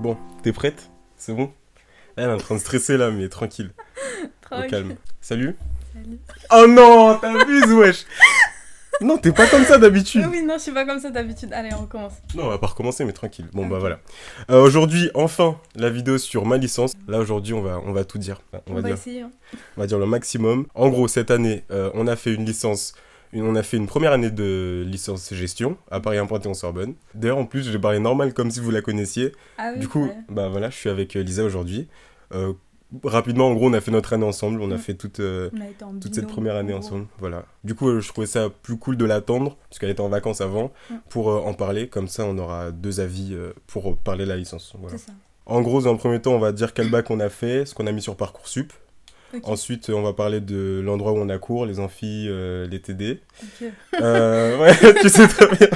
Bon, t'es prête? C'est bon? Elle est en train de stresser là, mais tranquille. Au Tranquille. calme. Salut Salut. Oh non, t'abuses, wesh Non, t'es pas comme ça d'habitude. Oui, non, je suis pas comme ça d'habitude. Allez, on recommence. Non, on va pas recommencer, mais tranquille. Bon, bah voilà. Euh, aujourd'hui, enfin, la vidéo sur ma licence. Là, aujourd'hui, on va, on va tout dire. On, On va va dire, essayer. hein. on va dire le maximum. En gros, cette année, euh, on a fait une licence. On a fait une première année de licence gestion à Paris Implanté en Sorbonne. D'ailleurs, en plus, j'ai parlé normal comme si vous la connaissiez. Ah oui, Du coup, ouais. bah voilà, je suis avec euh, Lisa aujourd'hui. Euh, rapidement, en gros, on a fait notre année ensemble. On a Mm. fait toute, euh, toute cette première année ensemble. Voilà. Du coup, euh, je trouvais ça plus cool de l'attendre, parce qu'elle était en vacances avant, Mm. pour en parler. Comme ça, on aura deux avis pour parler de la licence. Voilà. C'est ça. En gros, dans un premier temps, on va dire quel bac on a fait, ce qu'on a mis sur Parcoursup. Ensuite, on va parler de l'endroit où on a cours, les amphis, euh, les TD. Ok. Euh, ouais, tu sais très bien.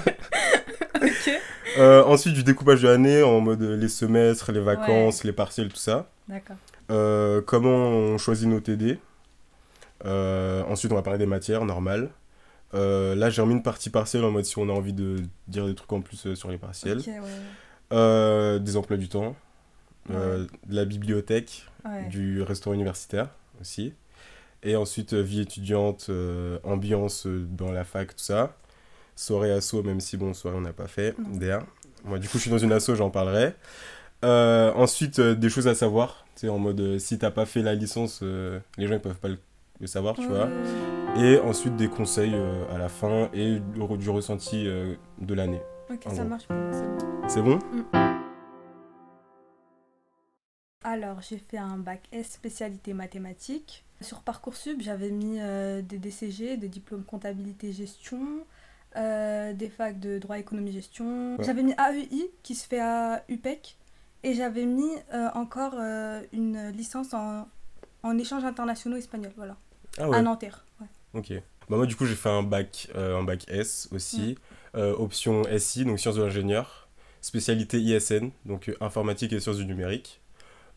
ok. Euh, ensuite, du découpage de l'année en mode les semestres, les vacances, les partiels, tout ça. D'accord. Comment on choisit nos TD. Ensuite, on va parler des matières normales. Là, j'ai remis une partie partielle en mode si on a envie de dire des trucs en plus sur les partiels. Ouais. Des emplois du temps. De la bibliothèque, du restaurant universitaire aussi. Et ensuite, euh, vie étudiante, euh, ambiance euh, dans la fac, tout ça. Soirée asso, même si bon, soirée on n'a pas fait. D'ailleurs, moi du coup, je suis dans une asso, j'en parlerai. Euh, ensuite, euh, des choses à savoir. Tu sais, en mode, euh, si t'as pas fait la licence, les gens ils peuvent pas le, le savoir, tu vois. Et ensuite, des conseils à la fin et du, du ressenti de l'année. Ok, ça gros. marche c'est bon. C'est bon? Alors, j'ai fait un bac S spécialité mathématiques. Sur Parcoursup, j'avais mis euh, des DCG, des diplômes comptabilité gestion, euh, des facs de droit économie gestion. Ouais. J'avais mis AEI qui se fait à UPEC et j'avais mis euh, encore une licence en, en échanges internationaux espagnol, voilà, Ah ouais. à Nanterre. ouais. Ok. Bah moi du coup j'ai fait un bac, un bac S aussi, option SI, donc sciences de l'ingénieur, spécialité ISN, donc informatique et sciences du numérique,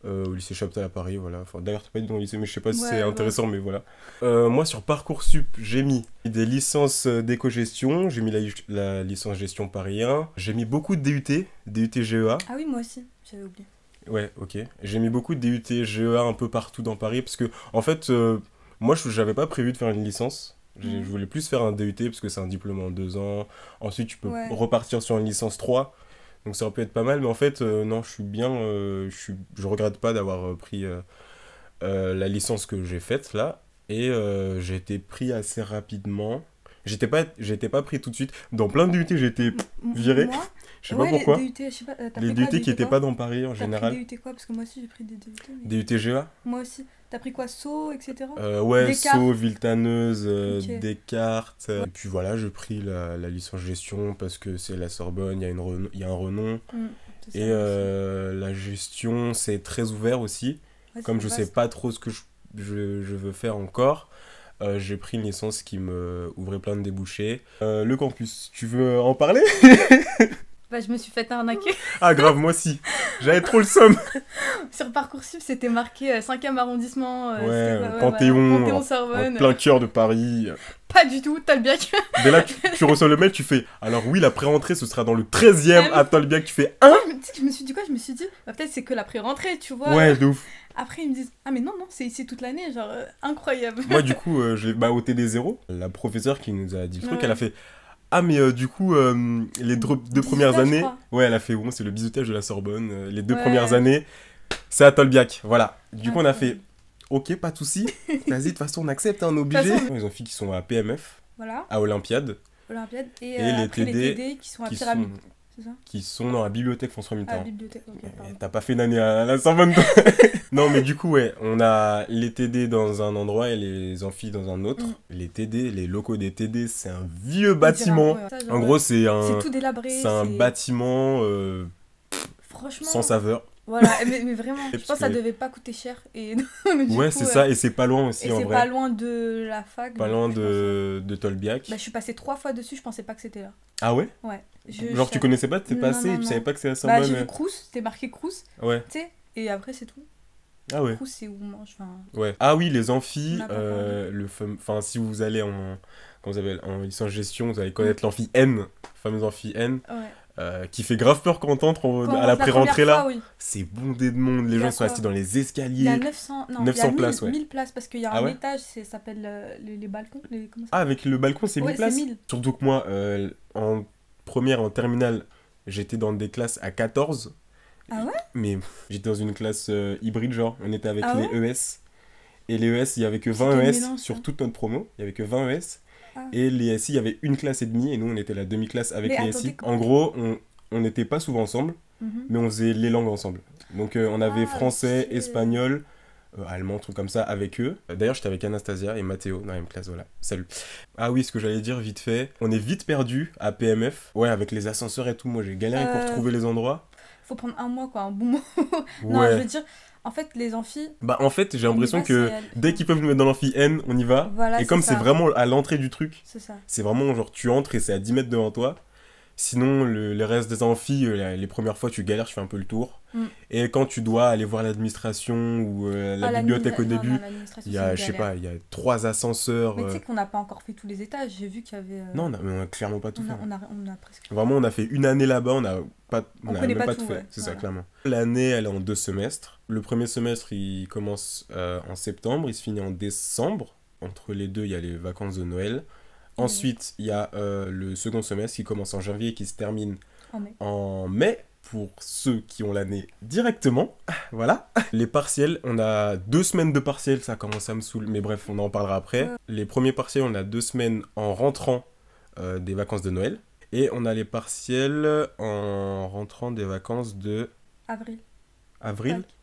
euh, au lycée Chaptal à Paris, voilà. Enfin, D'ailleurs t'as pas dit dans le lycée mais je sais pas si Ouais, c'est ouais. intéressant mais voilà. Euh, moi sur Parcoursup j'ai mis des licences d'éco-gestion, j'ai mis la, la licence gestion Paris 1, j'ai mis beaucoup de DUT, DUT GEA, Ah oui, moi aussi, j'avais oublié. Ouais, ok. J'ai mis beaucoup de DUT, GEA un peu partout dans Paris parce que, en fait, euh, moi, je j'avais pas prévu de faire une licence. Mhm. Je voulais plus faire un DUT parce que c'est un diplôme en deux ans. Ensuite, tu peux Ouais. repartir sur une licence 3. Donc ça aurait pu être pas mal, mais en fait, euh, non, je suis bien. euh, je, suis, regrette pas d'avoir euh, pris la licence que j'ai faite là. Et j'ai été pris assez rapidement. J'étais pas, j'étais pas pris tout de suite. Dans plein de DUT. M- Viré Moi, Je sais ouais, pas pourquoi. Les DUT, je sais pas, euh, Les quoi, DUT qui étaient quoi pas dans Paris en général. pris DUT quoi? Parce que moi aussi j'ai pris des DUT. mais- DUT GEA Moi aussi. T'as pris quoi Sceaux, etc. Euh, ouais. Sceaux, Viltaneuse, euh. Descartes. euh, Et puis voilà, j'ai pris la, la licence gestion parce que c'est la Sorbonne, il y, y a un renom. Mm, Et euh, la gestion, c'est très ouvert aussi. Ouais, Comme je sais vaste. pas trop ce que je, je, je veux faire encore, euh, j'ai pris une licence qui me ouvrait plein de débouchés. Euh, le campus, tu veux en parler? Bah, je me suis fait arnaquer. Ah grave, moi aussi. J'avais trop le somme. Sur Parcoursup, c'était marqué euh, 5e arrondissement. euh, Ouais, quoi, euh, Panthéon, En plein cœur de Paris. Pas du tout, que. Dès là, tu, tu reçois le mail, tu fais Alors oui, la pré-rentrée, ce sera dans le 13e Ah oui. à Tolbiac. Tu fais Hein? Je me suis dit quoi Je me suis dit, bah, peut-être c'est que la pré-rentrée, tu vois. Ouais, de ouf. Après, ils me disent, ah mais non, non, c'est ici toute l'année, genre euh, incroyable. Moi, du coup, euh, j'ai bah, au TD0, la professeure qui nous a dit le truc, Ouais. elle a fait Ah, mais euh, du coup, euh, les deux, premières années. Ouais, elle a fait Bon, c'est le bisutage de la Sorbonne. euh, les deux Ouais. premières années, c'est à Tolbiac. Voilà. Du coup, on a fait. Ok, pas de souci. Vas-y, de toute façon, on accepte, hein, on est obligé. façon- Ils ont filles qui sont à PMF, Voilà, à Olympiade, Olympiade. Et, Et les après, TD les TD qui sont à Pyramide, sont, ça qui sont dans la bibliothèque François Mitterrand. bibliothèque, pardon. T'as pas fait une année à la Sorbonne Non mais du coup ouais, on a les TD dans un endroit et les amphis dans un autre. Mm. Les TD, les locaux des TD, c'est un vieux bâtiment. Ouais, ça, genre, En gros c'est un, c'est tout délabré. c'est un bâtiment euh, Franchement. sans saveur. Voilà, mais, mais vraiment, je pense que ça devait pas coûter cher. Et ouais c'est euh, ça et c'est pas loin aussi Et en c'est vrai. pas loin de la fac. Pas loin de, de Tolbiac. Bah, je suis passée trois fois dessus, je pensais pas que c'était là. Ah ouais? Ouais. Je- Genre je tu connaissais pas, t'es passé tu savais pas que c'est la Bah, Sorbonne j'ai euh, vu Crous, c'était marqué Crous, Ouais. tu sais, et après c'est tout. Ah ouais. Crous, c'est où on mange. Enfin, Ouais. Ah oui, les amphis, euh, le enfin si vous allez en comment ça s'appelle en licence gestion, vous allez connaître l'amphi N, le fameux amphi N. ouais. Euh, qui fait grave peur quand on entre en- à la pré-rentrée là. oui. C'est bondé de monde, les gens sont assis dans les Il y a escaliers. 900, non, 900 il y a 1000, places, ouais. 1000 places parce qu'il y a Ah un ouais étage, ça s'appelle euh, les, les balcons. Les, comment ça Ah, avec le balcon, c'est 1000 Ouais, c'est places 1000. Surtout que moi, euh, en première, en terminale, j'étais dans des classes à 14. Ah ouais Mais j'étais dans une classe hybride, genre, on était avec Ah les ES. Et les ES, il y avait que C'est 20 quel ES mélange, sur toute notre promo. Il y avait que 20 ES. Ah. Et les SI, il y avait une classe et demie. Et nous, on était la demi-classe avec Mais les SI. En gros, on n'était pas souvent ensemble, Mhm. mais on faisait les langues ensemble. Donc euh, on avait Ah, français, espagnol, euh, allemand, truc comme ça avec eux. Euh, D'ailleurs, j'étais avec Anastasia et Mathéo dans la même classe, voilà. Salut. Ah oui, ce que j'allais dire vite fait, on est vite perdu à PMF. Ouais, avec les ascenseurs et tout, moi j'ai galéré pour trouver les endroits. Faut prendre un mois, quoi, un bon mois. Non, Ouais. je veux dire, en fait, les amphis. Bah en fait, j'ai l'impression que dès qu'ils peuvent nous mettre dans l'amphi N, on y va. Voilà, et comme c'est vraiment à l'entrée du truc, c'est vraiment genre tu entres et c'est à 10 mètres devant toi. Sinon, le, les restes des amphis, euh, la- les premières fois, tu galères, tu fais un peu le tour. Mm. Et quand tu dois aller voir l'administration ou euh, la Ah, bibliothèque au non, début, il y a, je sais pas, il y a trois ascenseurs. Mais tu euh, sais qu'on n'a pas encore fait tous les étages. J'ai vu qu'il y avait. euh, Non, on a, on a clairement pas tout on, a, fait. on, a, on a presque. Vraiment, on a fait une année là-bas, on a pas, On on a même pas pas tout, fait. ouais. C'est ça, clairement. L'année, elle est en deux semestres. Le premier semestre, il commence euh, en septembre, il se finit en décembre. Entre les deux, il y a les vacances de Noël. Ensuite, il y a euh, le second semestre qui commence en janvier et qui se termine En mai. en mai pour ceux qui ont l'année directement. Voilà. Les partiels, on a deux semaines de partiels, ça commence à me saouler, mais bref, on en parlera après. Les premiers partiels, on a deux semaines en rentrant euh, des vacances de Noël. Et on a les partiels en rentrant des vacances de Avril. avril. Pâques.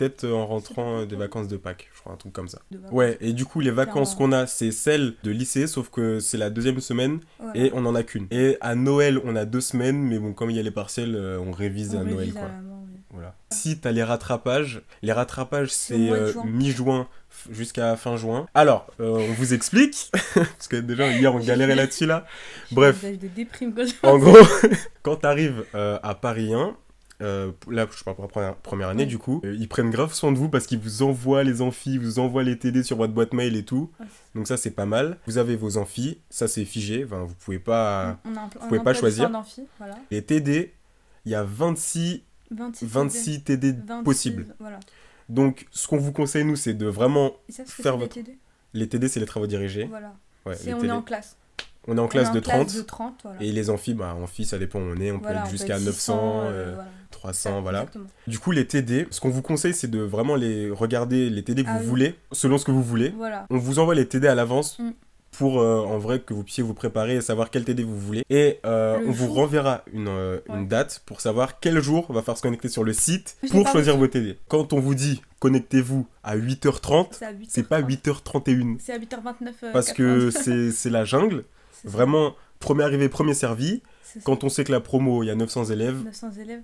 Peut-être euh, en rentrant euh, des vacances de Pâques, je crois, un truc comme ça. Ouais, et du coup, les vacances qu'on a, c'est celles de lycée, sauf que c'est la deuxième semaine et on en a qu'une. Et à Noël, on a deux semaines, mais bon, comme il y a les partiels, euh, on révise On à Noël, quoi. à. Voilà. Si t'as les rattrapages, les rattrapages C'est euh, mi-juin jusqu'à fin juin. Alors, euh, on vous explique, parce que déjà hier on galérait là-dessus là. Bref. En gros, quand t'arrives euh, à Paris 1, euh, là je parle pour la première, première année Ouais. du coup, euh, ils prennent grave soin de vous parce qu'ils vous envoient les amphis, vous envoient les TD sur votre boîte mail et tout. Ouais. Donc ça c'est pas mal. Vous avez vos amphis, ça c'est figé, enfin, vous pouvez pas... On un, pouvez pas choisir. Voilà. Les TD, il y a 26, 26, 26 TD 26, possibles. Voilà. Donc, ce qu'on vous conseille, nous, c'est de vraiment. Ça, Faire votre- Les TD, c'est les travaux dirigés. Voilà. Ouais, on TD. est en classe. On est en On classe est en de 30. de 30, voilà. Et les amphis, bah, amphi, ça dépend où on est. On Voilà, peut être jusqu'à être 900, 600, euh, euh, voilà. 300, voilà. Exactement. Du coup, les TD, ce qu'on vous conseille, c'est de vraiment les regarder, les TD que Ah vous oui. voulez, selon ce que vous voulez. On vous envoie les TD à l'avance Mm. pour, euh, en vrai, que vous puissiez vous préparer et savoir quel TD vous voulez. Et euh, on vous renverra une, Ouais. une date pour savoir quel jour on va faire se connecter sur le site Je pour choisir vos TD. Quand on vous dit connectez-vous à 8h30, C'est à 8h30. c'est pas 8h31. C'est à 8h29. euh, Parce que 90. c'est c'est la jungle. Vraiment, premier arrivé, premier servi. Quand on sait que la promo, il y a 900 élèves, 900 élèves.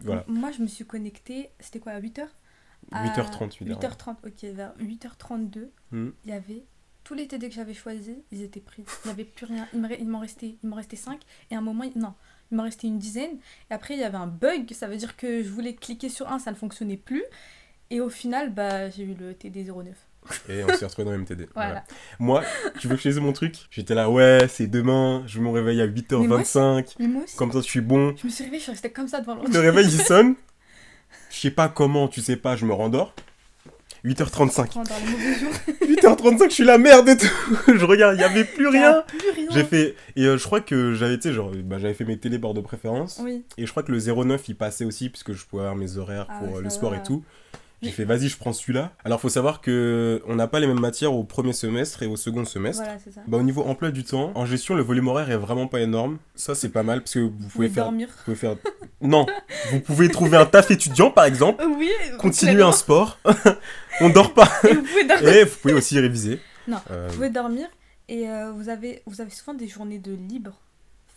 voilà. Moi, je me suis connectée, c'était quoi, à 8h À 8h30, 8h. 8h30, ok, vers 8h32, Hmm. il y avait tous les TD que j'avais choisis, ils étaient pris. Il n'y avait plus rien. Il m'en restait, il m'en restait 5. Et à un moment, non, il m'en restait une dizaine. Et après, il y avait un bug. Ça veut dire que je voulais cliquer sur un, ça ne fonctionnait plus. Et au final, bah, j'ai eu le TD 09. Et on s'est retrouvé dans le MTD. Voilà. Moi, tu veux que je dise mon truc? J'étais là, ouais, c'est demain, je me réveille à 8h25, Mais moi aussi, comme ça je suis bon. je me suis réveillée, je suis restée comme ça devant Le l'ordi. réveil il sonne, je sais pas comment, tu sais pas, je me rendors. 8h35. Dans les mauvais jours. 8h35, je suis la merde et tout. je regarde, il y avait plus rien. J'ai fait et euh, je crois que j'avais tu sais genre bah, j'avais fait mes télébords de préférence Oui. et je crois que le 09 il passait aussi puisque je pouvais avoir mes horaires Ah pour ouais, euh, le sport et tout. J'ai fait vas-y, je prends celui-là. Alors faut savoir que on n'a pas les mêmes matières au premier semestre et au second semestre. Voilà, c'est ça. Bah, au niveau emploi du temps, en gestion, le volume horaire est vraiment pas énorme. Ça, c'est pas mal parce que vous Vous pouvez faire. dormir. Vous pouvez faire. Non, vous pouvez trouver un taf étudiant par exemple, Euh, Oui. continuer un sport. On dort pas. Et vous pouvez dormir. Et vous pouvez aussi réviser. Non, Euh, Vous pouvez dormir et euh, vous, avez, vous avez souvent des journées de libre.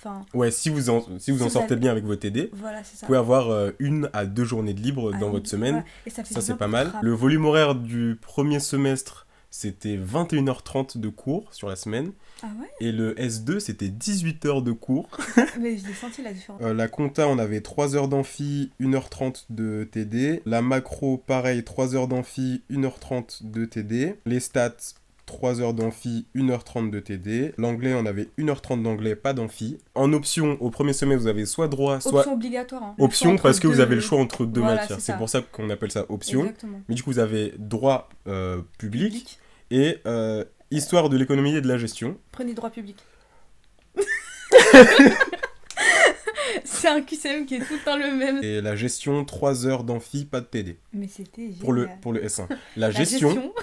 Enfin, Ouais, si vous en, si vous en Si vous sortez avez- bien avec vos TD, voilà, ça. vous pouvez avoir euh, une à deux journées de libre Ah dans oui, votre semaine. voilà. Et ça, Ça, c'est pas mal. Le volume horaire du premier semestre, c'était 21h30 de cours sur la semaine. Ah ouais? Et le S2, c'était 18h de cours. Mais je l'ai senti la différence. Euh, la compta, on avait 3 heures d'amphi, 1h30 de TD. La macro, pareil, 3 heures d'amphi, 1h30 de TD. Les stats, 3 heures d'amphi, 1h30 de TD. L'anglais, on avait 1h30 d'anglais, pas d'amphi. En option, au premier semestre, vous avez soit droit, soit Option obligatoire. hein. Le choix option parce que vous avez le choix entre deux Voilà, matières. c'est pour ça qu'on appelle ça option. Exactement. Mais du coup, vous avez droit euh, public Public. et euh, histoire de l'économie et de la gestion. Prenez droit public. c'est un QCM qui est tout le temps le même. Et la gestion, 3 heures d'amphi, pas de TD. Mais c'était. Pour le, pour le S1. La, La gestion,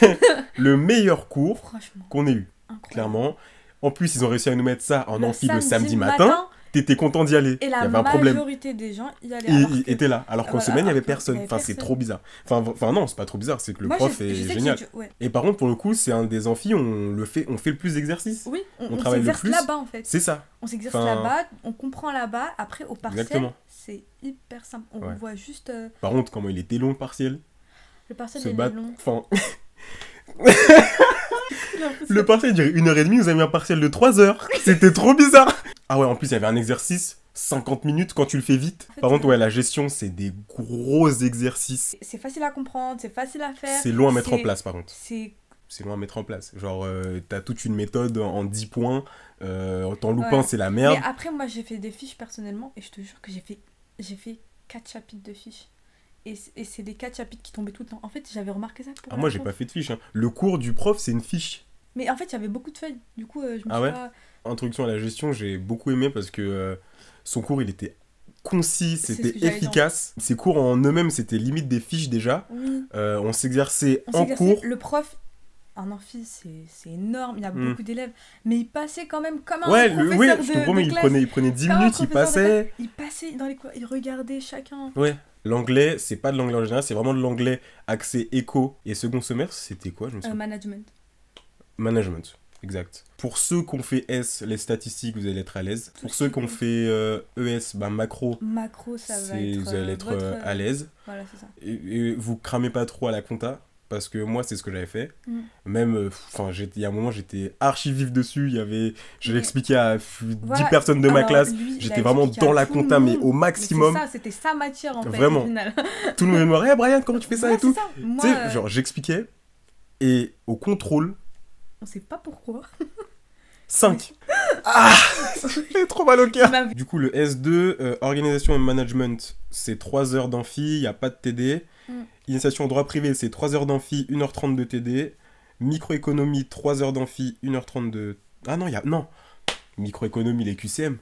le meilleur cours qu'on ait eu, incroyable. clairement. En plus, ils ont réussi à nous mettre ça en Le amphi le samedi matin. T'étais content d'y aller. Et Il y la avait un problème. majorité des gens y allaient. Et alors il que- était là. Alors qu'en Voilà, semaine, il n'y avait personne. avait Enfin, c'est trop bizarre. Enfin, enfin non, c'est pas trop bizarre. C'est que le Moi, prof je- je est génial. ouais. Et par contre, pour le coup, c'est un des amphis, on, le fait, on fait le plus d'exercices. Oui, on, On on travaille le s'exerce plus. là-bas en fait. C'est ça. On s'exerce Enfin- là-bas, on comprend là-bas. Après, au partiel, c'est hyper simple. On Ouais. voit juste euh, Par contre, comment il était long le partiel? Le partiel il est battre. long. Enfin, le partiel durait une heure et demie, vous avez mis un partiel de 3 heures. C'était trop bizarre. Ah ouais, en plus, il y avait un exercice, 50 minutes quand tu le fais vite. En Par contre, ouais, la gestion, c'est des gros exercices. C'est facile à comprendre, c'est facile à faire. C'est long à mettre en place, par contre. C'est C'est long à mettre en place. Genre, euh, t'as toute une méthode en 10 points. Euh, ton loupin, Ouais. c'est la merde. Mais après, moi, j'ai fait des fiches personnellement et je te jure que j'ai fait, j'ai fait 4 chapitres de fiches. Et c'est des 4 chapitres qui tombaient tout le temps. En fait, j'avais remarqué ça. Pour Ah, moi, j'ai pas fait de fiche. hein. Le cours du prof, c'est une fiche. Mais en fait, il y avait beaucoup de feuilles. Du coup, euh, je me Ah suis ouais pas- Introduction à la gestion, j'ai beaucoup aimé parce que euh, son cours, il était concis, c'était efficace. Ses cours en eux-mêmes, c'était limite des fiches déjà. Oui. Euh, on s'exerçait en cours. Le prof, un amphi, c'est énorme. Il y a Mm. beaucoup d'élèves. Mais il passait quand même comme un Ouais, professeur de, je te de promets, il classe. prenait, il prenait 10 Comme un minutes, il de passait. Il passait dans les cours, il regardait chacun. Ouais. L'anglais, c'est pas de l'anglais en général, c'est vraiment de l'anglais accès éco. Et second semestre, c'était quoi Je me Euh, souviens. management. Management, exact. Pour ceux qui ont fait S, les statistiques, vous allez être à l'aise. Pour ce ceux qui qui ont est- fait euh, ES, bah, macro, Macro, ça va être. vous allez euh, être votre, à l'aise. Voilà, c'est ça. Et, et vous cramez pas trop à la compta. Parce que moi, c'est ce que j'avais fait. Mm. Même, euh, enfin, il y a un moment, j'étais archi vif dessus. Il y avait, je l'expliquais à f- 10 Voilà. personnes de ma classe. J'étais vraiment dans la compta, mais au maximum. c'est ça, c'était sa matière en fait, Vraiment. au final. Tout le monde me disait, hey, Brian, comment tu fais ça Ouais, et tout ça. Tu sais, euh, genre, j'expliquais. Et au contrôle, on sait pas pourquoi. 5. Ah J'ai trop mal au cœur. Du coup, le S2, euh, organisation et management, c'est 3 heures d'amphi, il n'y a pas de TD. Mm. Initiation au droit privé, c'est 3 heures d'amphi, 1h30 de TD. Microéconomie, 3 heures d'amphi, 1h30 de. Ah non, il y a. Non Microéconomie, les QCM,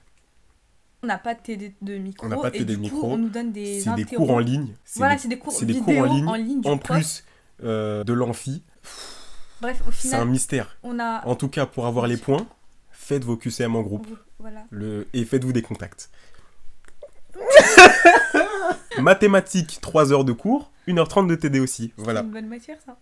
On n'a pas de TD de micro. On n'a pas de TD de coup, micro. on nous donne des c'est des cours en ligne. Voilà, c'est des cours des vidéo cours en en ligne, En plus euh, de l'amphi. Bref, au C'est un final, mystère. on a. En tout cas, pour avoir les points, faites vos QCM en groupe. Voilà. Le... Et faites-vous des contacts. Mathématiques, 3 heures de cours, 1h30 de TD aussi. Voilà. Une bonne matière, ça.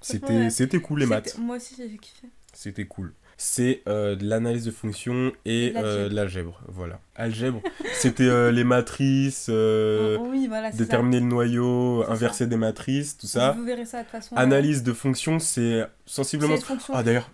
C'était c'était cool les maths. Moi aussi, j'ai kiffé. C'était cool. C'est euh, de l'analyse de fonctions et L'algèbre. euh, l'algèbre. Voilà. Algèbre, c'était euh, les matrices, Oh, oui, voilà, ça. déterminer le noyau, inverser des matrices, tout ça. Vous verrez ça de toute façon. Analyse de fonctions, c'est sensiblement. Ah d'ailleurs,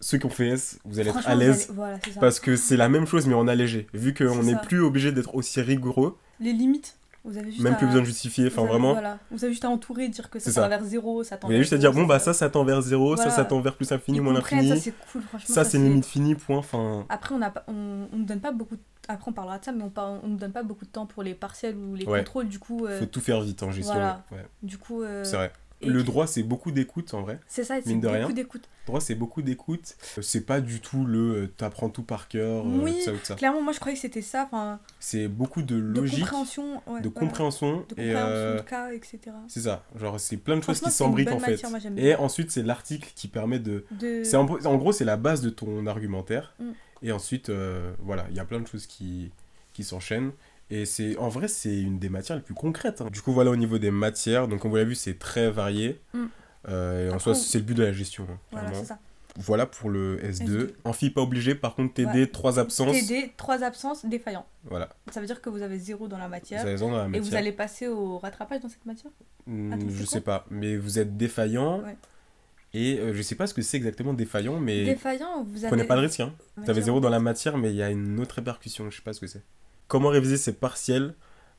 ceux qui ont fait S, vous allez être à l'aise. allez- Voilà, c'est ça. Parce que c'est la même chose mais en allégé. Vu qu'on n'est plus obligé d'être aussi rigoureux, Les limites, vous avez juste même à... plus besoin de justifier. Enfin vraiment, Voilà. Vous avez juste à entourer, dire que ça tend vers zéro, ça tend vous avez juste à zéro, dire bon bah ça ça tend vers 0, ça Voilà. ça tend vers plus infini, moins l'infini. Ça, c'est cool, franchement. Ça c'est une limite finie, point. Enfin, Après, on ne on, on donne pas beaucoup de... Après, on parlera de ça, mais on ne donne pas beaucoup de temps pour les partiels ou les Ouais. contrôles. Du coup, euh, faut tout faire vite en gestion. voilà. ouais. du coup euh, C'est vrai. Et- Le droit c'est beaucoup d'écoute en vrai. c'est ça, c'est mine de rien. beaucoup d'écoute. Le droit c'est beaucoup d'écoute. Euh, C'est pas du tout le euh, t'apprends tout par cœur, euh, Oui, tout ça ça. Clairement, moi, je croyais que c'était ça, C'est beaucoup de de logique, compréhension. ouais, de voilà. compréhension De et compréhension euh, de cas, etc. c'est ça. Genre c'est plein de choses qui s'embriquent en fait. moi, Et ensuite c'est l'article qui permet de De... C'est en, en gros, c'est la base de ton argumentaire. Mm. Et ensuite, euh, voilà, il y a plein de choses qui, qui s'enchaînent. Et c'est en vrai, c'est une des matières les plus concrètes. hein. Du coup, voilà au niveau des matières. Donc, comme vous l'avez vu, c'est très varié. Mm. Euh, et en soi, c'est le but de la gestion. hein, Voilà, c'est ça. Voilà pour le S2. S2. Amphi, pas obligé. Par contre, TD, Ouais. 3 absences. TD, trois absences défaillants. Voilà. Ça veut dire que vous avez zéro dans la Vous matière. avez raison dans la Et matière. vous allez passer au rattrapage dans cette matière? Hmm, Attends, c'est je sais pas. Mais vous êtes défaillant. Ouais. Et euh, je sais pas ce que c'est exactement défaillant, mais Défaillant, vous avez. prenez pas de risque. Hein. T'avais zéro en dans la matière, mais il y a une autre répercussion, je sais pas ce que c'est. Comment réviser ces partiels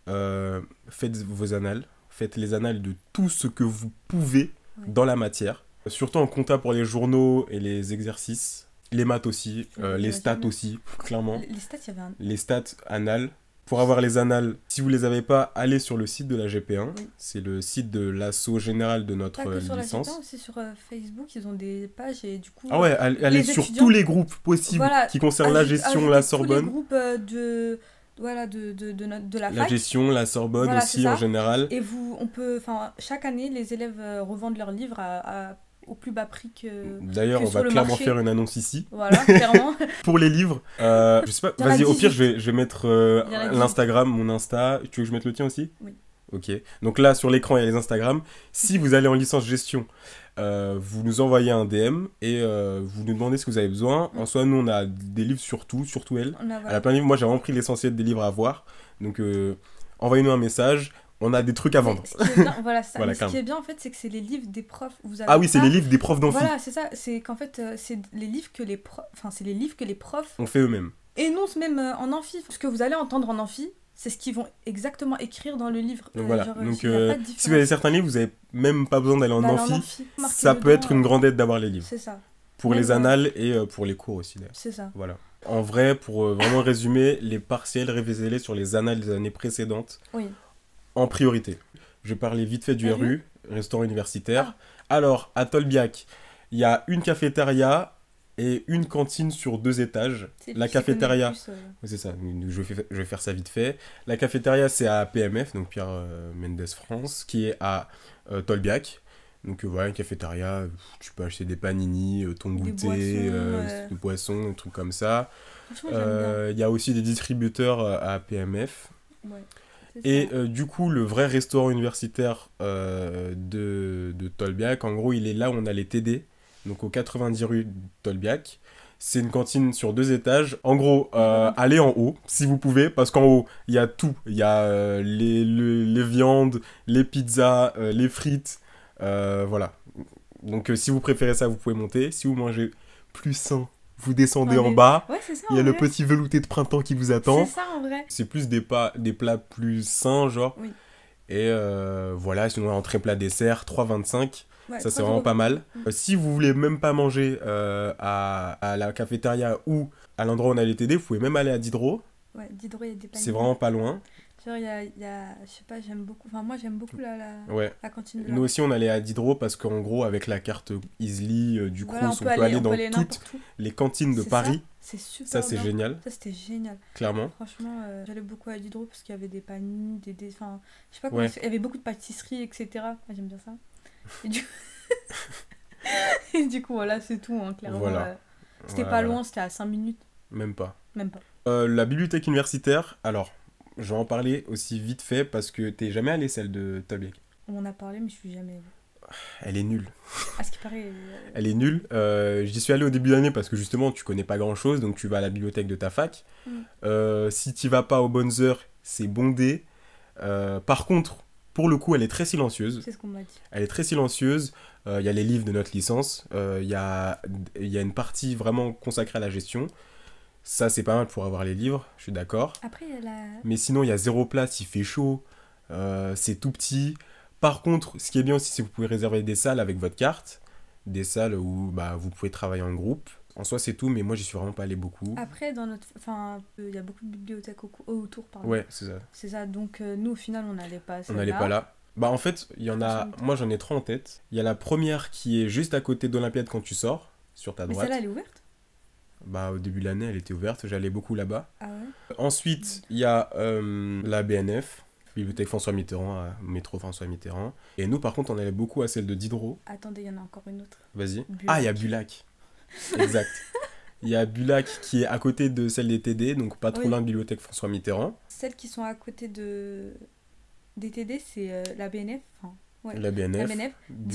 Euh, Faites vos annales, faites les annales de tout ce que vous pouvez Ouais. dans la matière. Surtout en compta pour les journaux et les exercices. Les maths aussi, euh, les stats aussi, clairement. Les stats, il y avait un. Les stats annales. Pour avoir les annales, si vous les avez pas, allez sur le site de la GP1. Oui. C'est le site de l'assaut général de notre Pas que euh, sur la licence. GP1, aussi sur Facebook, ils ont des pages et du coup. Ah ouais, allez, sur étudiants- tous les groupes possibles Voilà, qui concernent la gestion, la tous les Sorbonne. groupes de, voilà, de, de, de, notre- de la La fac. gestion, la Sorbonne Voilà, aussi en général. Et vous, on peut, enfin, chaque année, les élèves euh, revendent leurs livres à, à- au plus bas prix que. D'ailleurs, on va clairement marché. faire une annonce ici. Voilà, clairement. Pour les livres, euh, je sais pas, vas-y, au pire, 18. je vais, je vais mettre euh, Il y en a 18. l'Instagram, mon Insta. Tu veux que je mette le tien aussi? Oui. Ok. Donc là, sur l'écran, il y a les Instagram. Si vous allez en licence gestion, euh, vous nous envoyez un DM et euh, vous nous demandez ce que vous avez besoin. En soi, nous, on a des livres sur tout, surtout elle. On a, Elle a plein de livres. Moi, j'ai vraiment pris l'essentiel des livres à voir. Donc, euh, envoyez-nous un message. On a des trucs à vendre. Ce qui est bien, voilà, ça. Voilà, ce qui est bien, en fait, c'est que c'est les livres des profs. Vous avez Ah oui, c'est les livres des profs d'amphi. Voilà, c'est ça. C'est qu'en fait, c'est les livres que les profs. Enfin, c'est les livres que les profs On fait eux-mêmes. énoncent même en amphi. Ce que vous allez entendre en amphi, c'est ce qu'ils vont exactement écrire dans le livre. Donc Euh, voilà. genre, Donc, euh, si vous avez certains livres, vous avez même pas besoin d'aller en d'aller amphi. Ça peut être une euh, grande aide d'avoir les livres. C'est ça, Pour Même, les annales et pour les cours aussi d'ailleurs. c'est ça. Voilà. En vrai, pour vraiment résumer, les partiels, révisez-les sur les annales des années précédentes Oui. en priorité. Je vais parler vite fait du RU. RU, restaurant universitaire. Ah. Alors, à Tolbiac, il y a une cafétéria et une cantine sur deux étages. La cafétéria, plus, euh, Oui, c'est ça, je vais, fa- je vais faire ça vite fait. La cafétéria, c'est à PMF, donc Pierre euh, Mendes France, qui est à euh, Tolbiac. Donc euh, voilà, une cafétéria, tu peux acheter des panini, ton Des goûter, boissons, des boissons, des trucs comme ça. Il y a aussi des distributeurs à PMF. Ouais, Et du coup, le vrai restaurant universitaire de, de Tolbiac, en gros, il est là où on a les TD, donc au 90 rue Tolbiac. C'est une cantine sur deux étages. En gros, euh, allez en haut, si vous pouvez, parce qu'en haut, il y a tout. Il y a euh, les, le- les viandes, les pizzas, euh, les frites. voilà. Donc, si vous préférez ça, vous pouvez monter. Si vous mangez plus sain, vous descendez en bas. Ouais. Il y a le petit velouté de printemps qui vous attend. C'est ça en vrai. C'est plus des, pas, des plats plus sains, genre. Oui. Et voilà, sinon entrée plat dessert, 3,25. Ouais, ça, c'est vraiment euros. pas mal. Mm. Euh, si vous voulez même pas manger euh, à, à la cafétéria ou à l'endroit où on a les TD, vous pouvez même aller à Diderot. Ouais, Diderot, il y a des C'est vraiment pas loin. Genre, il y a, y a- je sais pas, j'aime beaucoup. Enfin, moi, j'aime beaucoup la, la, Ouais. la cantine de Nous aussi, on allait à Diderot parce qu'en gros, avec la carte Easily euh, du Voilà, Crous, on, peut aller, dans toutes les cantines de Paris. C'est super. Ça, c'est génial, Ça, c'était génial. clairement. Franchement, euh, j'allais beaucoup à Diderot parce qu'il y avait des paniers, des. des... Enfin, je sais pas. Ouais. Il y avait beaucoup de pâtisseries, etc. J'aime bien ça. Et du, Et du coup, voilà, c'est tout, hein, clairement. Voilà. euh, C'était pas voilà. loin, c'était à 5 minutes, Même pas. même pas. Euh, la bibliothèque universitaire, alors, je vais en parler aussi vite fait parce que t'es jamais allé celle de Tolbiac. On m'en a parlé, mais je suis jamais allée. Elle est nulle. À ce qui paraît. euh, Elle est nulle. Euh, J'y suis allé au début d'année parce que justement, tu connais pas grand chose, donc tu vas à la bibliothèque de ta fac. Mm. Euh, si tu vas pas aux bonnes heures, c'est bondé. Par contre, pour le coup, elle est très silencieuse. C'est ce qu'on m'a dit. Elle est très silencieuse. Euh, Il y a les livres de notre licence. Euh, Il y, a, il y a une partie vraiment consacrée à la gestion. Ça, c'est pas mal pour avoir les livres, je suis d'accord. Après, il y a la. Mais sinon, il y a zéro place, il fait chaud, euh, c'est tout petit. Par contre, ce qui est bien aussi, c'est que vous pouvez réserver des salles avec votre carte. Des salles où bah, vous pouvez travailler en groupe. En soi, c'est tout, mais moi, j'y suis vraiment pas allé beaucoup. Après, dans notre. Enfin, euh, il y a beaucoup de bibliothèques au- autour, pardon. Ouais, c'est ça. C'est ça, donc euh, nous, au final, on n'allait pas On n'allait pas là. Bah, en fait, il y en a. Moi, j'en ai trois en tête. Il y a la première qui est juste à côté d'Olympiade quand tu sors, sur ta Mais droite. celle-là, elle est ouverte? Bah, au début de l'année, elle était ouverte. J'allais beaucoup là-bas. Ah ouais? Ensuite, il y a euh, la BNF, Bibliothèque François Mitterrand, à métro François Mitterrand. Et nous, par contre, on allait beaucoup à celle de Diderot. Attendez, il y en a encore une autre. Vas-y. Ah, il y a Bulac. Exact. Il y a Bulac qui est à côté de celle des TD, donc pas trop Oui. loin de Bibliothèque François Mitterrand. Celles qui sont à côté de des TD, c'est euh, la BNF. Enfin, ouais. La BNF.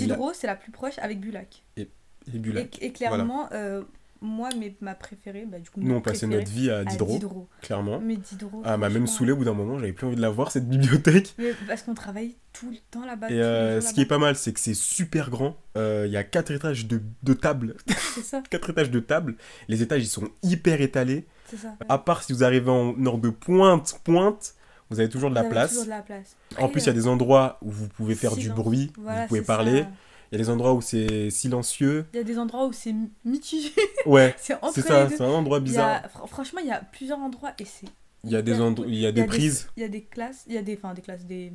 La c'est la plus proche avec Bulac. et Bulac. Et, et clairement, euh, moi, mais, ma préférée, bah, du coup, Nous, on passait notre vie à à Diderot, clairement. Mais Diderot. Ah, m'a même franchement, saoulé au bout d'un moment, j'avais plus envie de la voir, cette bibliothèque. mais parce qu'on travaille tout le temps là-bas. Et euh, ce qui est pas mal, c'est que c'est super grand. Euh, Il y a quatre étages de, de tables. C'est ça, quatre étages de tables. Les étages, ils sont hyper étalés. c'est ça. À part si vous arrivez en heure de pointe, pointe, vous avez toujours de la Vous avez place. toujours de la place. En plus, il y a des endroits où vous pouvez faire du bruit, Voilà, vous pouvez parler. ça. Il y a des endroits où c'est silencieux. Il y a des endroits où c'est mi- mitigé. Ouais, c'est ça, c'est un endroit Il y bizarre. a- franchement, il y a plusieurs endroits et c'est. Il y a des, il y a des prises. Il y a des classes, il y a des, enfin, des classes, des,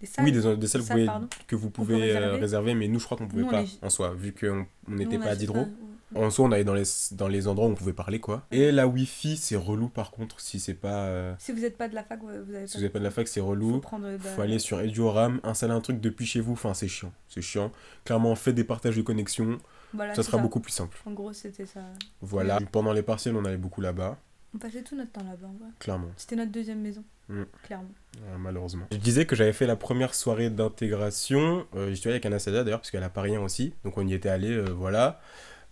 des salles. Oui, des, des salles Salles, que vous pouvez- que vous pouvez euh, réserver. réserver, mais nous, je crois qu'on pouvait Nous, pas en soi, vu qu'on n'était pas à Diderot. pas- En soi, on allait dans les, dans les endroits où on pouvait parler, quoi. Et la Wi-Fi, c'est relou par contre, si c'est pas. euh, Si vous n'êtes pas de la fac, vous avez si vous n'avez pas de la fac, c'est Faut relou. prendre. bah, Faut aller sur EduRAM, installer un truc depuis chez vous, enfin, c'est chiant. C'est chiant. Clairement, faites des partages de connexion, voilà, ça c'est sera beaucoup plus simple. En gros, c'était ça. Voilà. Pendant les partiels, on allait beaucoup là-bas, On passait tout notre temps là-bas, en vrai. clairement. C'était notre deuxième maison, Mm. clairement. Euh, malheureusement. Je disais que j'avais fait la première soirée d'intégration. Euh, J'y suis allé avec Anastasia d'ailleurs, parce qu'elle a pas rien aussi. Donc on y était allé, euh, voilà.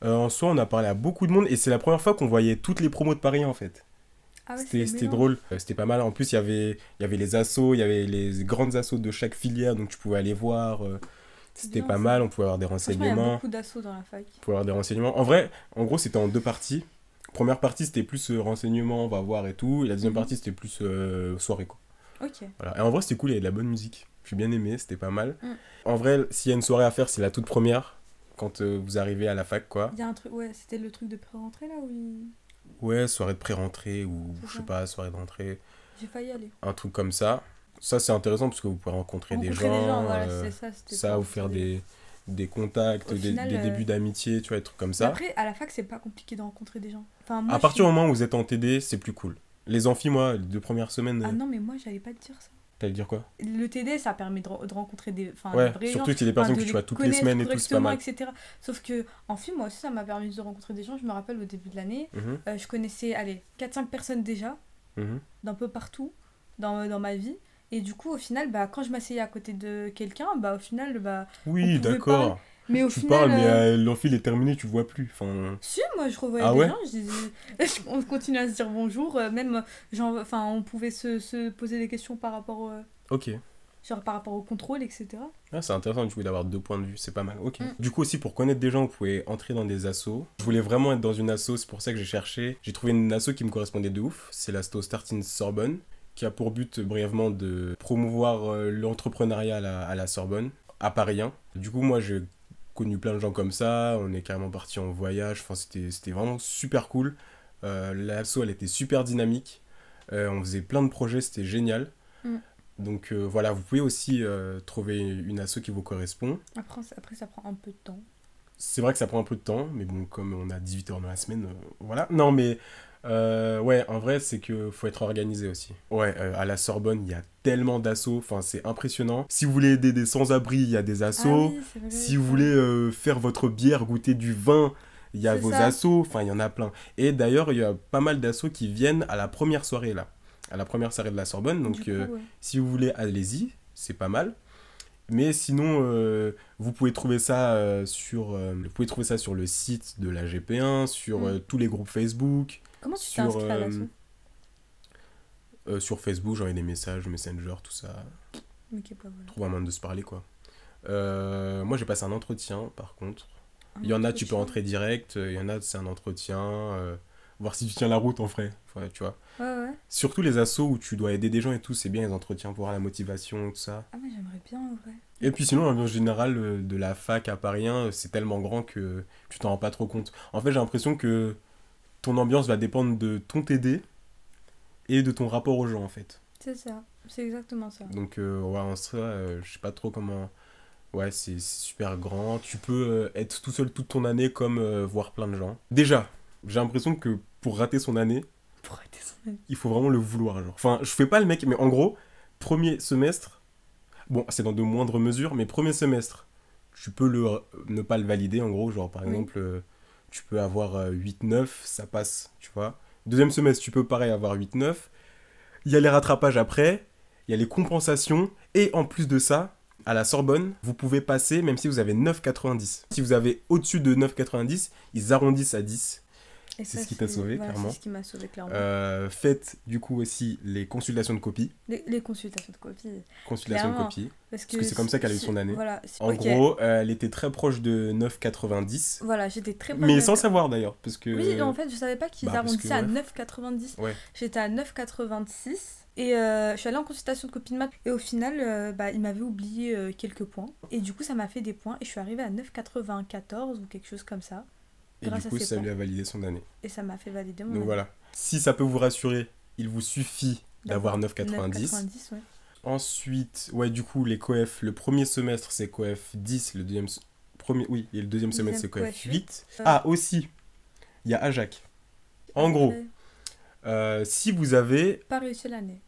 Euh, en soi, on a parlé à beaucoup de monde et c'est la première fois qu'on voyait toutes les promos de Paris en fait. Ah ouais, C'était drôle, Euh, c'était pas mal. En plus, il y avait, il y avait les assos, il y avait les grandes assos de chaque filière, donc tu pouvais aller voir. euh, C'était pas ça. mal, on pouvait avoir des Franchement, il y a renseignements. beaucoup d'assauts dans la fac. On pouvait avoir des renseignements. En vrai, en gros, c'était en deux parties. Première partie, c'était plus renseignements, on va voir et tout. Et la deuxième Mhm. partie, c'était plus soirée quoi. Ok. Voilà. Et en vrai, c'était cool, il y avait de la bonne musique. J'ai bien aimé, c'était pas mal. Mm. En vrai, s'il y a une soirée à faire, c'est la toute première, quand euh, vous arrivez à la fac, quoi. Il y a un truc, ouais, c'était le truc de pré-rentrée là où il- Ouais, soirée de pré-rentrée ou je sais pas, soirée de rentrée, j'ai failli y aller. un truc comme ça. Ça, c'est intéressant parce que vous pouvez rencontrer, des gens, voilà, euh, ça. ça, ou faire des, des contacts, des, final, des euh, débuts d'amitié, tu vois, des trucs comme Mais ça. Après, à la fac, c'est pas compliqué de rencontrer des gens. Enfin, moi, à partir du moment où vous êtes en TD, c'est plus cool. Les amphis, moi, les deux premières semaines, Ah non, mais moi, j'allais pas te dire ça. T'allais dire quoi Le TD, ça permet de, de rencontrer des, Ouais, des vrais surtout gens. y a des personnes que tu vois toutes les semaines et tout, c'est pas mal. etc. Sauf que en film, moi aussi, ça m'a permis de rencontrer des gens. Je me rappelle au début de l'année, Mhm, euh, je connaissais, allez, 4-5 personnes déjà, mhm. d'un peu partout dans, dans ma vie. Et du coup, au final, bah, quand je m'asseyais à côté de quelqu'un, bah, au final, bah, Oui, d'accord. Mais au Tu final. parles, mais euh, euh, l'amphi il est terminé, tu vois plus. Enfin, Si, moi je revoyais Ah des ouais gens, je on continuait à se dire bonjour, euh, même, euh, genre, enfin, on pouvait se, se poser des questions par rapport, au- ok. genre, par rapport au contrôle, etc. Ah, c'est intéressant du coup d'avoir deux points de vue, c'est pas mal. Ok. Mm. Du coup aussi pour connaître des gens, vous pouvez entrer dans des assos. Je voulais vraiment être dans une asso, c'est pour ça que j'ai cherché. J'ai trouvé une asso qui me correspondait de ouf. C'est l'asso Starting Sorbonne, qui a pour but brièvement de promouvoir euh, l'entrepreneuriat à la, à la Sorbonne, à Paris 1. Du coup moi j'ai connu plein de gens comme ça. On est carrément parti en voyage. Enfin c'était c'était vraiment super cool. Euh, l'asso elle était super dynamique. Euh, on faisait plein de projets, c'était génial. Mm. Donc euh, voilà, vous pouvez aussi euh, trouver une asso qui vous correspond. Après, ça- après, ça prend un peu de temps. C'est vrai que ça prend un peu de temps, mais bon, comme on a 18 heures dans la semaine, voilà. Non, mais euh, ouais, en vrai, c'est que faut être organisé aussi. Ouais, euh, à la Sorbonne, il y a tellement d'assauts, enfin, c'est impressionnant. Si vous voulez aider des sans-abri, il y a des assauts. Ah oui, vrai, si vous voulez euh, faire votre bière, goûter du vin, il y a vos ça. assos, enfin, il y en a plein. Et d'ailleurs, il y a pas mal d'assauts qui viennent à la première soirée, là. À la première soirée de la Sorbonne, donc... Du coup, ouais. si vous voulez, allez-y, c'est pas mal. Mais sinon, euh, vous pouvez trouver ça euh, sur, euh, vous pouvez trouver ça sur le site de la GP1, sur Mm. tous les groupes Facebook, Comment tu t'es inscrit à euh, l'asso euh, sur Facebook, j'envoie des messages, Messenger, tout ça. Ok, bah voilà. Trouve un moyen de se parler, quoi. Euh, moi, j'ai passé un entretien, par contre. Un Il y en a, tu peux entrer direct. euh, Il y en a, c'est un entretien. euh, voir si tu tiens la route, en vrai. Tu vois. Ouais, ouais. Surtout les assos où tu dois aider des gens et tout, c'est bien les entretiens pour voir la motivation, tout ça. Ah, mais j'aimerais bien en vrai. Et puis sinon, l'ambiance générale euh, de la fac à Paris 1, c'est tellement grand que tu t'en rends pas trop compte. En fait, j'ai l'impression que ton ambiance va dépendre de ton TD et de ton rapport aux gens, en fait. C'est ça, c'est exactement ça. Donc, euh, ouais, en soi, euh, je sais pas trop comment... Ouais, c'est super grand. Tu peux euh, être tout seul toute ton année comme euh, voir plein de gens. Déjà, j'ai l'impression que pour rater son année, Pour son avis. il faut vraiment le vouloir. Genre. Enfin, je fais pas le mec, mais en gros, premier semestre, bon, c'est dans de moindres mesures, mais premier semestre, tu peux le, ne pas le valider, en gros, genre par Oui. exemple, euh, tu peux avoir euh, 8-9, ça passe, tu vois. Deuxième semestre, tu peux pareil avoir 8-9. Il y a les rattrapages après, il y a les compensations, et en plus de ça, à la Sorbonne, vous pouvez passer même si vous avez 9,90. Si vous avez au-dessus de 9,90, ils arrondissent à 10. C'est ce qui t'a sauvé, voilà, clairement. C'est ce qui m'a sauvé, clairement. Euh, faites du coup aussi les consultations de copie. Les, les consultations de copie. Consultation de copie. Parce que c'est comme ça qu'elle a eu son année. Voilà, En gros, euh, elle était très proche de 9,90. Voilà, j'étais très proche Mais de- sans savoir d'ailleurs, parce que... Oui, en fait, je savais pas qu'ils bah, que, arrondissaient à ouais. 9,90. Ouais. J'étais à 9,86. Et euh, je suis allée en consultation de copine maths et au final, euh, bah, il m'avait oublié euh, quelques points. Et du coup, ça m'a fait des points et je suis arrivée à 9,94 ou quelque chose comme ça. Et Grâce du coup, ça lui a validé son année. Et ça m'a fait valider mon Donc année. voilà. Si ça peut vous rassurer, il vous suffit d'avoir 9,90. 9,90, ouais. Ensuite, ouais, du coup, les coef, le premier semestre, c'est coef 10, le deuxième... Premier, oui, et le deuxième semestre, c'est coef coef 8. Euh. Ah, aussi, il y a Ajac. En gros, euh, si vous avez Pas réussi l'année.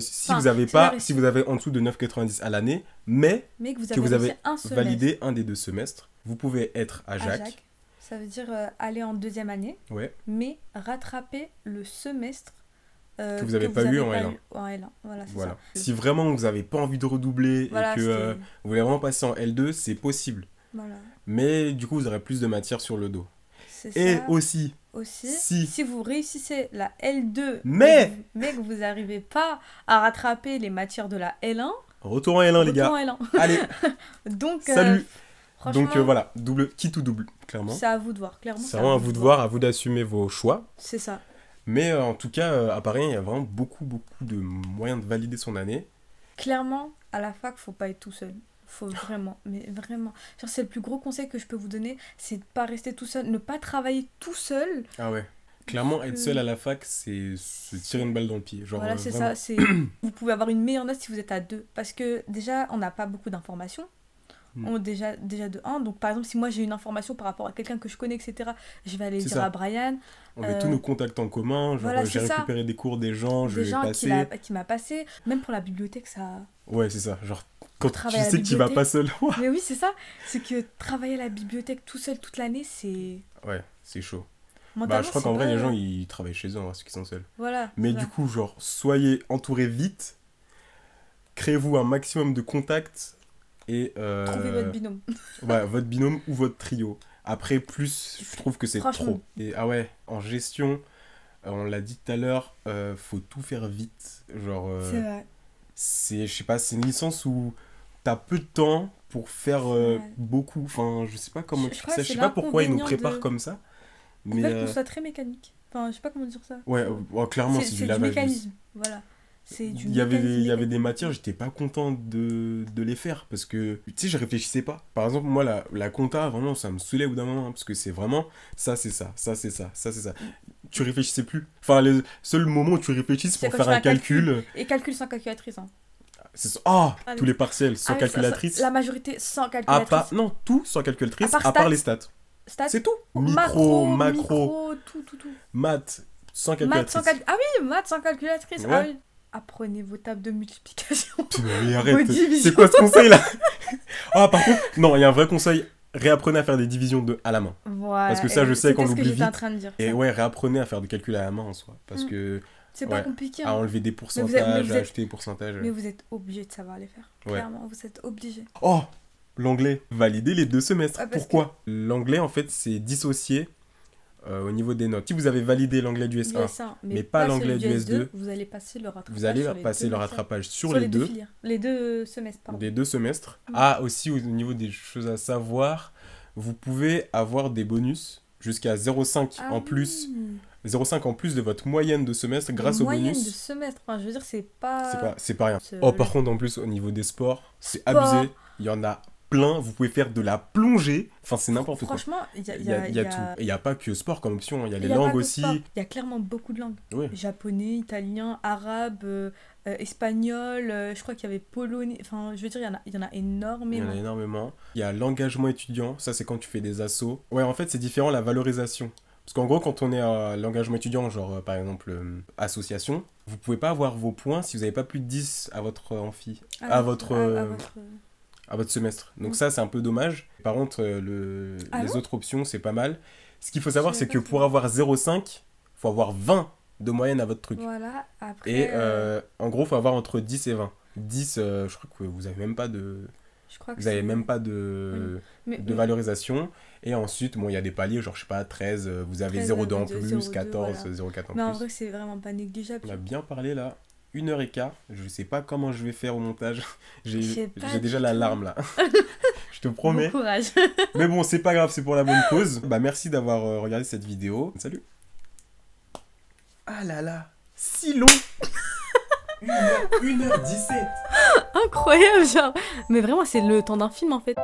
si vous avez pas, si vous avez en dessous de 9,90 à l'année, mais Mais que vous Que avez, vous avez réussi un semestre. validé un des deux semestres, vous pouvez être Ajac. Ajac. Ça veut dire euh, aller en deuxième année, Ouais. mais rattraper le semestre euh, Que vous avez pas eu en L1. en L1. Voilà, c'est Voilà. ça. Si vraiment vous n'avez pas envie de redoubler Voilà, et que euh, vous voulez vraiment passer en L2, c'est possible. voilà. Mais du coup, vous aurez plus de matière sur le dos. Et ça. aussi, aussi, si- si vous réussissez la L2, Mais- que vous- mais que vous n'arrivez pas à rattraper les matières de la L1, retour en L1, les retour gars. en L1. Allez, Donc, salut. Donc euh, voilà, double, qui tout double, clairement. c'est à vous de voir. Clairement, C'est vraiment à vous de voir, à vous d'assumer vos choix. C'est ça. Mais euh, en tout cas, euh, à Paris, il y a vraiment beaucoup, beaucoup de moyens de valider son année. Clairement, à la fac, faut pas être tout seul. Faut vraiment, mais vraiment. C'est le plus gros conseil que je peux vous donner, c'est de pas rester tout seul, ne pas travailler tout seul. Ah ouais. Clairement, être seul à la fac, c'est se tirer une balle dans le pied. Genre, voilà, c'est ça. Vous pouvez avoir une meilleure note si vous êtes à deux, parce que déjà, on n'a pas beaucoup d'informations. Mm. On déjà déjà de 1 donc par exemple si moi j'ai une information par rapport à quelqu'un que je connais etc je vais aller dire ça. à Brian On Euh, tous nos contacts en commun. Genre, voilà, euh, j'ai ça. récupéré des cours des gens, je des vais gens passer. qui m'a passé même pour la bibliothèque ça Ouais, c'est ça. Genre, quand tu sais que tu vas pas seul. mais oui c'est ça c'est que travailler à la bibliothèque tout seul toute l'année c'est ouais, c'est chaud. Bah, je crois qu'en vrai, les gens, ils travaillent chez eux, vrai, ceux qui sont seuls. voilà Mais du coup, genre, soyez entourés vite. Créez-vous un maximum de contacts. Et. euh, trouvez votre binôme Ouais, votre binôme ou votre trio. Après, plus, je trouve que c'est trop. Et ah ouais, en gestion, euh, on l'a dit tout à l'heure, euh, faut tout faire vite. Genre, euh, c'est vrai c'est, je sais pas, c'est une licence où t'as peu de temps pour faire euh, beaucoup. Enfin, je sais pas comment Je- ça. sais pas pourquoi ils nous préparent de- comme ça. ils Mais veulent euh, qu'on soit très mécanique enfin je sais pas comment dire ça ouais, euh, ouais, clairement, c'est du du lavage. mécanisme voilà Il y, avait il y avait des matières, j'étais pas content de, de les faire parce que, tu sais, je réfléchissais pas. Par exemple, moi, la, la compta, vraiment, ça me saoulait au bout d'un moment hein, parce que c'est vraiment ça, c'est ça, ça, c'est ça, ça, c'est ça. Tu réfléchissais plus. Enfin, le seul moment où tu réfléchis, c'est C'est pour faire un calcul. et calcul sans calculatrice hein. Ah, Allez. tous les partiels sans Ah, ça- ça- calculatrice. la majorité sans À calculatrice part, non, tout sans calculatrice, À à part stats. les stats. Stats, C'est tout. macro, Micro, macro, micro, tout, tout, tout. maths, sans Maths calculatrice. sans cal- Ah oui, maths sans calculatrice. Ah oui. Apprenez vos tables de multiplication. Arrête. C'est quoi ce conseil là? Ah, par contre, non, il y a un vrai conseil. Réapprenez à faire des divisions de à la main. Voilà. Parce que ça, et je sais qu'on c'était ce que l'oublie j'étais en vite. train de dire. Et ça. ouais, réapprenez à faire des calculs à la main en soi. Parce Mm. que C'est pas compliqué. à hein. enlever des vous êtes- pourcentages, mais vous à ajouter des pourcentages. Mais vous êtes obligé de savoir les faire. Ouais. Clairement, vous êtes obligé. Oh L'anglais, valider les deux semestres. Ah, Pourquoi? L'anglais, en fait, c'est dissocié euh, au niveau des notes. Si vous avez validé l'anglais du S1, US1, mais pas l'anglais du S2, Vous allez passer le rattrapage. vous allez sur les passer deux le matières. rattrapage sur, Sur les, deux, filières. Les deux semestres, pardon. des deux semestres. Mm. Ah, aussi, au niveau des choses à savoir, vous pouvez avoir des bonus jusqu'à 0,5 Ah en plus. oui. 0,5 en plus de votre moyenne de semestre grâce au moyenne bonus. de semestre. Enfin, je veux dire, c'est pas. C'est pas, rien. Oh, par contre, en plus, au niveau des sports, c'est abusé. Il y en a plein. Vous pouvez faire de la plongée. Enfin, c'est n'importe quoi. Franchement, il y a, Il y a, il y a tout. Il n'y a pas que sport comme option. Il y a les langues aussi. Il y a clairement beaucoup de langues. Ouais. Japonais, italien, arabe, euh, euh, espagnol. euh, je crois qu'il y avait polonais. Enfin, je veux dire, il y en a, a Il y énormément. en a énormément. Il y a l'engagement étudiant. Ça, c'est quand tu fais des assos. Ouais, en fait, c'est différent la valorisation. Parce qu'en gros, quand on est à l'engagement étudiant, genre par exemple association, vous pouvez pas avoir vos points si vous n'avez pas plus de 10 à votre amphi, à votre, à- à votre- à votre semestre. Donc Mm. ça, c'est un peu dommage. Par contre, euh, le... Ah les autres options, c'est pas mal. Ce qu'il faut savoir, c'est que pour avoir 0,5, faut avoir 20 de moyenne à votre truc. Voilà, après. Et euh, euh, en gros, faut avoir entre 10 et 20. 10, euh, je crois que vous avez même pas de, je crois que vous avez c'est- même pas de, Mais- de mais- valorisation. Et ensuite, bon, il y a des paliers, genre, je sais pas, 13, euh, vous avez 13, 0,2 en plus, 0,2, 14, voilà. 0,4 en Mais en plus. vrai, c'est vraiment pas négligeable. On a bien parlé là, une heure et quart. Je sais pas comment je vais faire au montage. J'ai déjà la larme là. je te promets. Bon courage. Mais bon, c'est pas grave, c'est pour la bonne cause. Bah, merci d'avoir euh, regardé cette vidéo. Salut. Ah là là, si long. 1h, 1h17 Incroyable, genre. Mais vraiment, c'est le temps d'un film en fait.